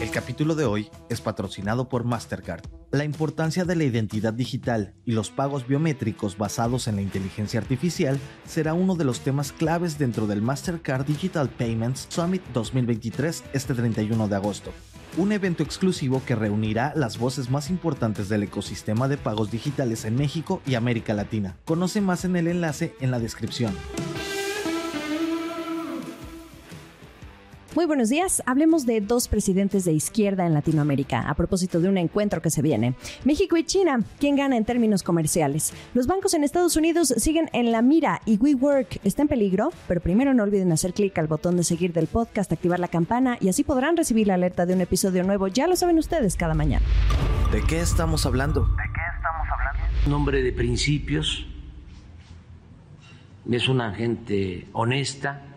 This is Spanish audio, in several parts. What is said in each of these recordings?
El capítulo de hoy es patrocinado por Mastercard. La importancia de la identidad digital y los pagos biométricos basados en la inteligencia artificial será uno de los temas claves dentro del Mastercard Digital Payments Summit 2023 este 31 de agosto. Un evento exclusivo que reunirá las voces más importantes del ecosistema de pagos digitales en México y América Latina. Conoce más en el enlace en la descripción. Muy buenos días. Hablemos de dos presidentes de izquierda en Latinoamérica a propósito de un encuentro que se viene. México y China, ¿quién gana en términos comerciales? Los bancos en Estados Unidos siguen en la mira y WeWork está en peligro, pero primero no olviden hacer clic al botón de seguir del podcast, activar la campana y así podrán recibir la alerta de un episodio nuevo. Ya lo saben ustedes cada mañana. ¿De qué estamos hablando? ¿De qué estamos hablando? Nombre de principios. Es una gente honesta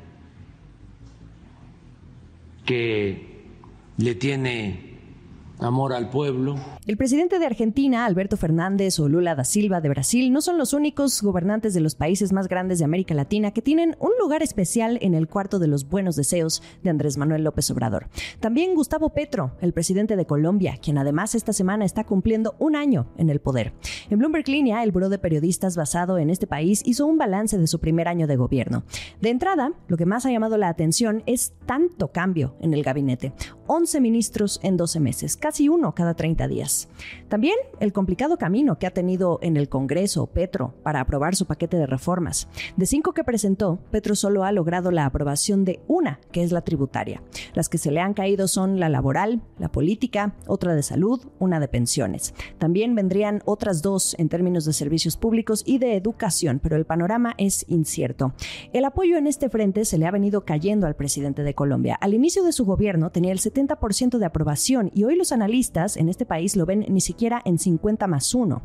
que le tiene amor al pueblo. El presidente de Argentina, Alberto Fernández o Lula da Silva de Brasil, no son los únicos gobernantes de los países más grandes de América Latina que tienen un lugar especial en el cuarto de los buenos deseos de Andrés Manuel López Obrador. También Gustavo Petro, el presidente de Colombia, quien además esta semana está cumpliendo un año en el poder. En Bloomberg Línea, el buró de periodistas basado en este país hizo un balance de su primer año de gobierno. De entrada, lo que más ha llamado la atención es tanto cambio en el gabinete. 11 ministros en 12 meses, casi uno cada 30 días. También el complicado camino que ha tenido en el Congreso Petro para aprobar su paquete de reformas. De cinco que presentó, Petro solo ha logrado la aprobación de una, que es la tributaria. Las que se le han caído son la laboral, la política, otra de salud, una de pensiones. También vendrían otras dos en términos de servicios públicos y de educación, pero el panorama es incierto. El apoyo en este frente se le ha venido cayendo al presidente de Colombia. Al inicio de su gobierno tenía el 70% de aprobación y hoy los analistas en este país lo ven ni siquiera en 50 más 1.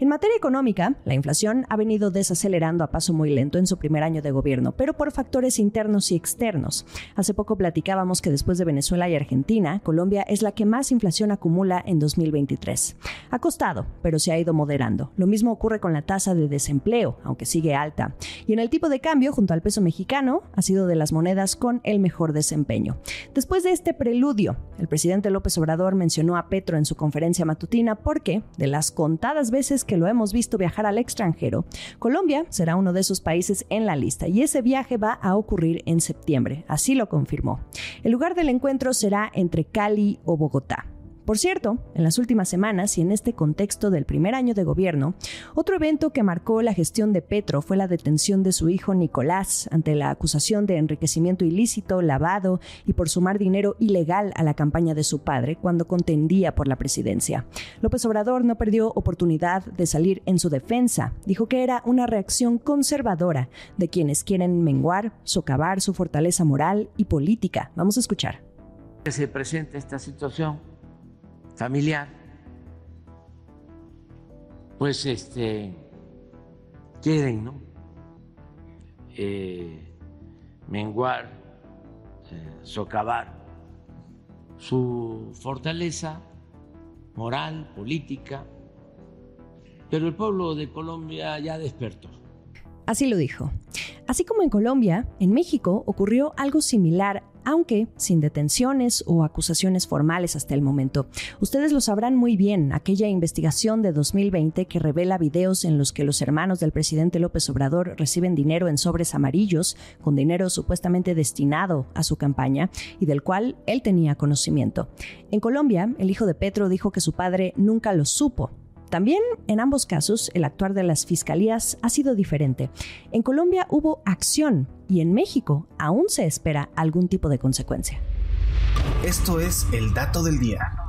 En materia económica, la inflación ha venido desacelerando a paso muy lento en su primer año de gobierno, pero por factores internos y externos. Hace poco platicábamos que después de Venezuela y Argentina, Colombia es la que más inflación acumula en 2023. Ha costado, pero se ha ido moderando. Lo mismo ocurre con la tasa de desempleo, aunque sigue alta. Y en el tipo de cambio, junto al peso mexicano, ha sido de las monedas con el mejor desempeño. Después de este preludio, el presidente López Obrador mencionó a Petro en su conferencia matutina porque, de las contadas veces que lo hemos visto viajar al extranjero, Colombia será uno de esos países en la lista y ese viaje va a ocurrir en septiembre, así lo confirmó. El lugar del encuentro será entre Cali o Bogotá. Por cierto, en las últimas semanas y en este contexto del primer año de gobierno, otro evento que marcó la gestión de Petro fue la detención de su hijo Nicolás ante la acusación de enriquecimiento ilícito, lavado y por sumar dinero ilegal a la campaña de su padre cuando contendía por la presidencia. López Obrador no perdió oportunidad de salir en su defensa. Dijo que era una reacción conservadora de quienes quieren menguar, socavar su fortaleza moral y política. Vamos a escuchar. Se presenta esta situación familiar, pues este quieren, ¿no? Eh, menguar, eh, socavar su fortaleza moral, política, pero el pueblo de Colombia ya despertó. Así lo dijo. Así como en Colombia, en México ocurrió algo similar aunque sin detenciones o acusaciones formales hasta el momento. Ustedes lo sabrán muy bien, aquella investigación de 2020 que revela videos en los que los hermanos del presidente López Obrador reciben dinero en sobres amarillos, con dinero supuestamente destinado a su campaña y del cual él tenía conocimiento. En Colombia, el hijo de Petro dijo que su padre nunca lo supo, también en ambos casos el actuar de las fiscalías ha sido diferente. En Colombia hubo acción y en México aún se espera algún tipo de consecuencia. Esto es el dato del día.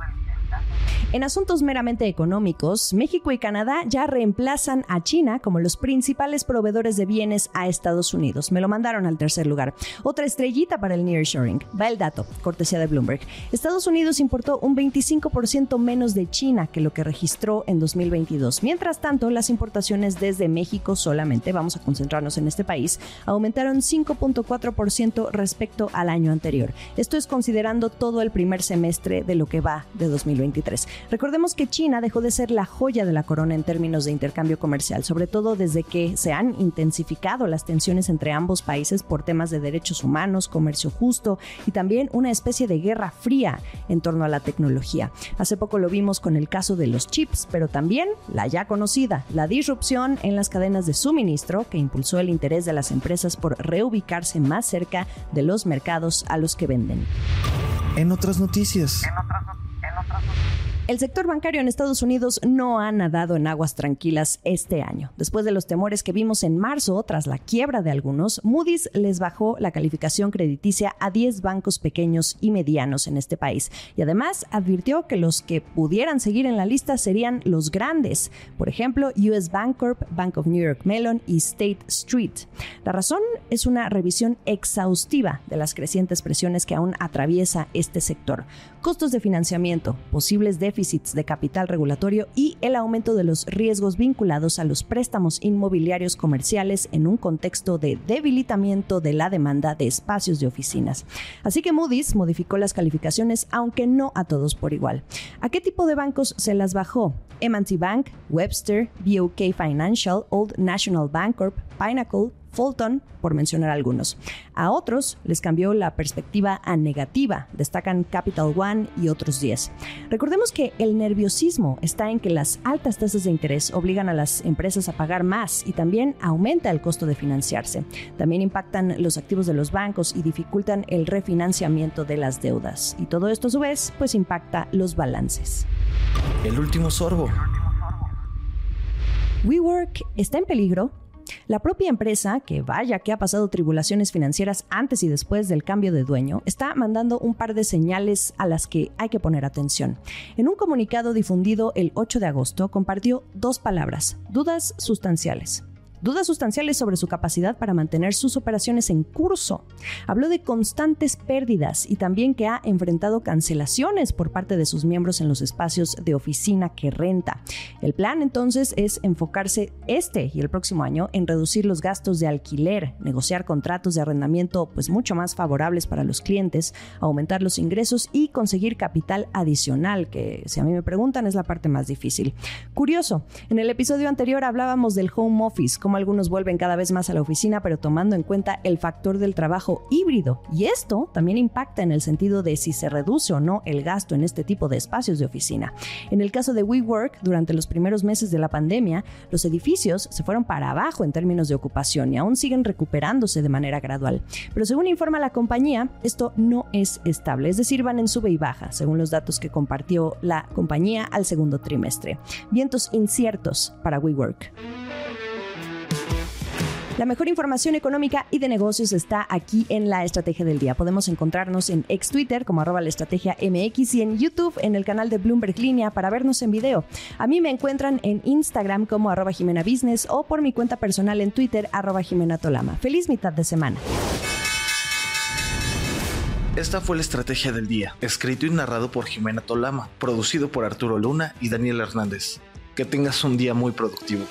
En asuntos meramente económicos, México y Canadá ya reemplazan a China como los principales proveedores de bienes a Estados Unidos. Me lo mandaron al tercer lugar. Otra estrellita para el nearshoring. Va el dato, cortesía de Bloomberg. Estados Unidos importó un 25% menos de China que lo que registró en 2022. Mientras tanto, las importaciones desde México solamente, vamos a concentrarnos en este país, aumentaron 5.4% respecto al año anterior. Esto es considerando todo el primer semestre de lo que va de 2023. Recordemos que China dejó de ser la joya de la corona en términos de intercambio comercial, sobre todo desde que se han intensificado las tensiones entre ambos países por temas de derechos humanos, comercio justo y también una especie de guerra fría en torno a la tecnología. Hace poco lo vimos con el caso de los chips, pero también la ya conocida, la disrupción en las cadenas de suministro que impulsó el interés de las empresas por reubicarse más cerca de los mercados a los que venden. En otras noticias. El sector bancario en Estados Unidos no ha nadado en aguas tranquilas este año. Después de los temores que vimos en marzo tras la quiebra de algunos, Moody's les bajó la calificación crediticia a 10 bancos pequeños y medianos en este país y además advirtió que los que pudieran seguir en la lista serían los grandes, por ejemplo, US Bancorp, Bank of New York Mellon y State Street. La razón es una revisión exhaustiva de las crecientes presiones que aún atraviesa este sector. Costos de financiamiento, posibles déficits déficits de capital regulatorio y el aumento de los riesgos vinculados a los préstamos inmobiliarios comerciales en un contexto de debilitamiento de la demanda de espacios de oficinas. Así que Moody's modificó las calificaciones, aunque no a todos por igual. ¿A qué tipo de bancos se las bajó? M&T Bank, Webster, BOK Financial, Old National Bancorp, Pinnacle, Fulton, por mencionar algunos. A otros les cambió la perspectiva a negativa, destacan Capital One y otros 10. Recordemos que el nerviosismo está en que las altas tasas de interés obligan a las empresas a pagar más y también aumenta el costo de financiarse. También impactan los activos de los bancos y dificultan el refinanciamiento de las deudas. Y todo esto a su vez pues impacta los balances. El último sorbo. WeWork está en peligro la propia empresa, que vaya que ha pasado tribulaciones financieras antes y después del cambio de dueño, está mandando un par de señales a las que hay que poner atención. En un comunicado difundido el 8 de agosto compartió dos palabras, dudas sustanciales dudas sustanciales sobre su capacidad para mantener sus operaciones en curso. Habló de constantes pérdidas y también que ha enfrentado cancelaciones por parte de sus miembros en los espacios de oficina que renta. El plan entonces es enfocarse este y el próximo año en reducir los gastos de alquiler, negociar contratos de arrendamiento pues mucho más favorables para los clientes, aumentar los ingresos y conseguir capital adicional, que si a mí me preguntan es la parte más difícil. Curioso, en el episodio anterior hablábamos del home office, algunos vuelven cada vez más a la oficina, pero tomando en cuenta el factor del trabajo híbrido. Y esto también impacta en el sentido de si se reduce o no el gasto en este tipo de espacios de oficina. En el caso de WeWork, durante los primeros meses de la pandemia, los edificios se fueron para abajo en términos de ocupación y aún siguen recuperándose de manera gradual. Pero según informa la compañía, esto no es estable, es decir, van en sube y baja, según los datos que compartió la compañía al segundo trimestre. Vientos inciertos para WeWork. La mejor información económica y de negocios está aquí en la Estrategia del Día. Podemos encontrarnos en ex Twitter como arroba la estrategia MX y en YouTube en el canal de Bloomberg Línea para vernos en video. A mí me encuentran en Instagram como arroba Jimena Business o por mi cuenta personal en Twitter arroba Jimena Tolama. Feliz mitad de semana. Esta fue la Estrategia del Día, escrito y narrado por Jimena Tolama, producido por Arturo Luna y Daniel Hernández. Que tengas un día muy productivo.